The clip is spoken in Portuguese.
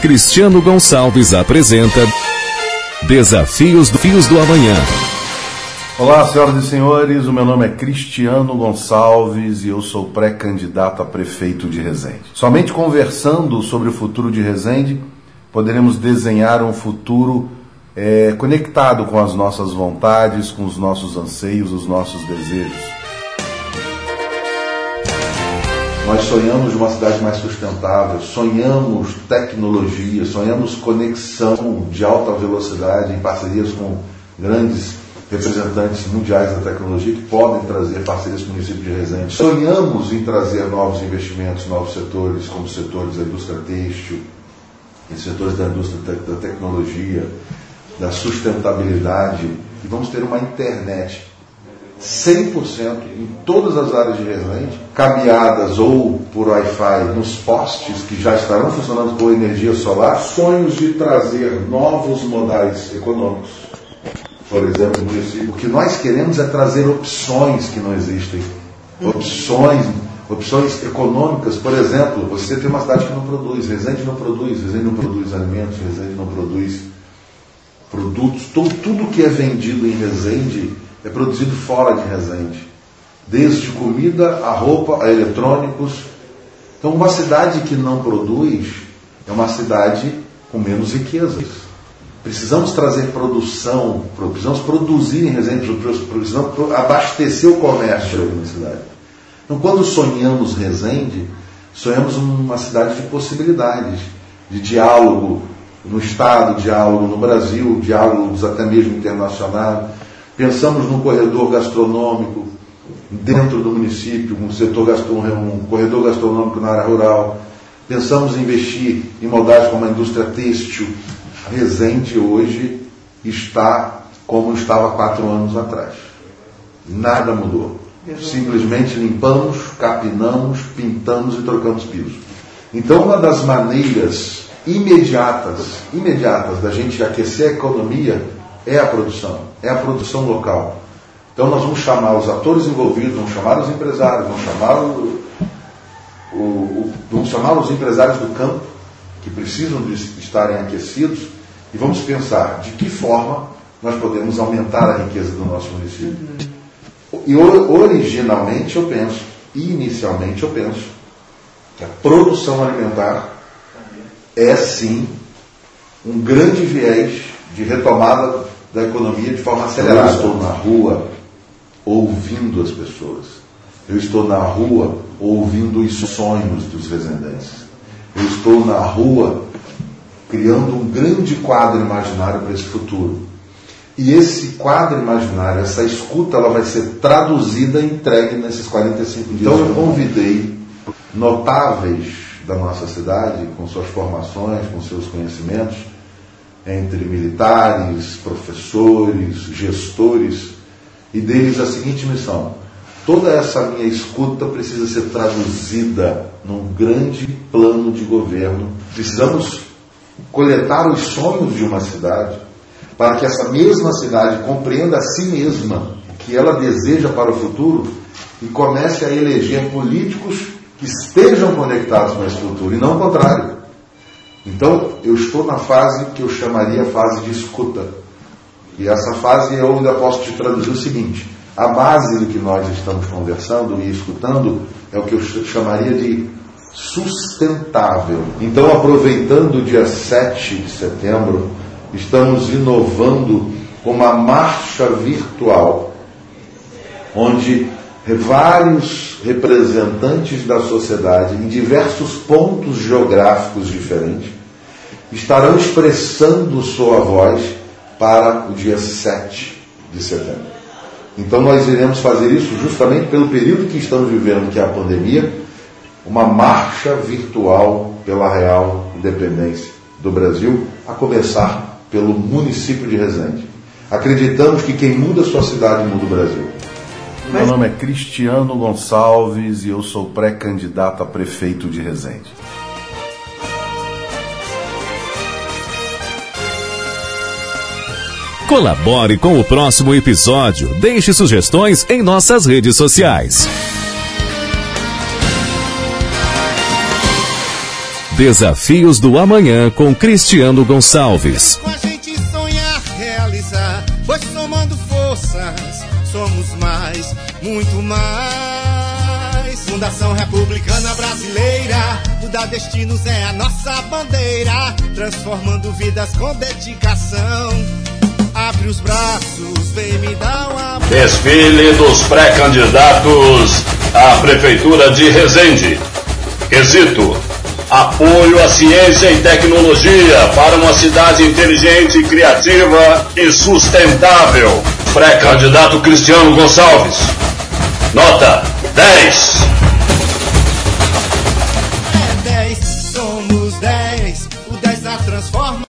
Cristiano Gonçalves apresenta Desafios do Fios do Amanhã. Olá, senhoras e senhores, o meu nome é Cristiano Gonçalves e eu sou pré-candidato a prefeito de Resende. Somente conversando sobre o futuro de Resende, poderemos desenhar um futuro é, conectado com as nossas vontades, com os nossos anseios, os nossos desejos. Nós sonhamos uma cidade mais sustentável, sonhamos tecnologia, sonhamos conexão de alta velocidade em parcerias com grandes representantes mundiais da tecnologia que podem trazer parcerias com o município de Resende. Sonhamos em trazer novos investimentos, novos setores, como setores da indústria têxtil, setores da indústria da tecnologia, da sustentabilidade, e vamos ter uma internet 100% em todas as áreas de Resende, cabeadas ou por Wi-Fi nos postes que já estarão funcionando com energia solar, sonhos de trazer novos modais econômicos. Por exemplo, no município. O que nós queremos é trazer opções que não existem. Opções, opções econômicas. Por exemplo, você tem uma cidade que não produz, Resende não produz, Resende não produz alimentos, Resende não produz produtos. Tudo, tudo que é vendido em Resende é produzido fora de Resende. Desde comida a roupa, a eletrônicos. Então, uma cidade que não produz é uma cidade com menos riquezas. Precisamos trazer produção, precisamos produzir em Resende, precisamos abastecer o comércio da cidade. Então, quando sonhamos Resende, sonhamos uma cidade de possibilidades, de diálogo no Estado, diálogo no Brasil, diálogos até mesmo internacionais Pensamos num corredor gastronômico dentro do município, um setor gastronômico, um corredor gastronômico na área rural. Pensamos em investir em modalidades como a indústria têxtil. Resende hoje está como estava quatro anos atrás. Nada mudou. Simplesmente limpamos, capinamos, pintamos e trocamos piso. Então, uma das maneiras imediatas, imediatas da gente aquecer a economia é a produção, é a produção local. Então nós vamos chamar os atores envolvidos, vamos chamar os empresários, vamos chamar, o, o, o, vamos chamar os empresários do campo, que precisam de estarem aquecidos, e vamos pensar de que forma nós podemos aumentar a riqueza do nosso município. E originalmente eu penso, inicialmente eu penso, que a produção alimentar é sim um grande viés de retomada da economia de forma acelerada. Eu estou na rua ouvindo as pessoas. Eu estou na rua ouvindo os sonhos dos residentes. Eu estou na rua criando um grande quadro imaginário para esse futuro. E esse quadro imaginário, essa escuta, ela vai ser traduzida e entregue nesses 45 dias. Então eu convidei notáveis da nossa cidade, com suas formações, com seus conhecimentos, entre militares, professores, gestores, e deles a seguinte missão: toda essa minha escuta precisa ser traduzida num grande plano de governo. Precisamos coletar os sonhos de uma cidade para que essa mesma cidade compreenda a si mesma o que ela deseja para o futuro e comece a eleger políticos que estejam conectados com esse futuro e não o contrário. Então, eu estou na fase que eu chamaria fase de escuta. E essa fase eu ainda posso te traduzir o seguinte: a base do que nós estamos conversando e escutando é o que eu chamaria de sustentável. Então, aproveitando o dia 7 de setembro, estamos inovando uma marcha virtual, onde vários representantes da sociedade em diversos pontos geográficos diferentes estarão expressando sua voz para o dia 7 de setembro. Então nós iremos fazer isso justamente pelo período que estamos vivendo, que é a pandemia, uma marcha virtual pela real independência do Brasil, a começar pelo município de Resende. Acreditamos que quem muda a sua cidade muda o Brasil. Meu nome é Cristiano Gonçalves e eu sou pré-candidato a prefeito de Resende. Colabore com o próximo episódio. Deixe sugestões em nossas redes sociais. Desafios do Amanhã com Cristiano Gonçalves. Com a gente sonhar, realizar, pois somando forças, somos mais, muito mais. Fundação Republicana Brasileira, mudar destinos é a nossa bandeira, transformando vidas com dedicação. Abre os braços, vem me dar uma. Desfile dos pré-candidatos à Prefeitura de Resende. Quesito: apoio à ciência e tecnologia para uma cidade inteligente, criativa e sustentável. Pré-candidato Cristiano Gonçalves. Nota 10.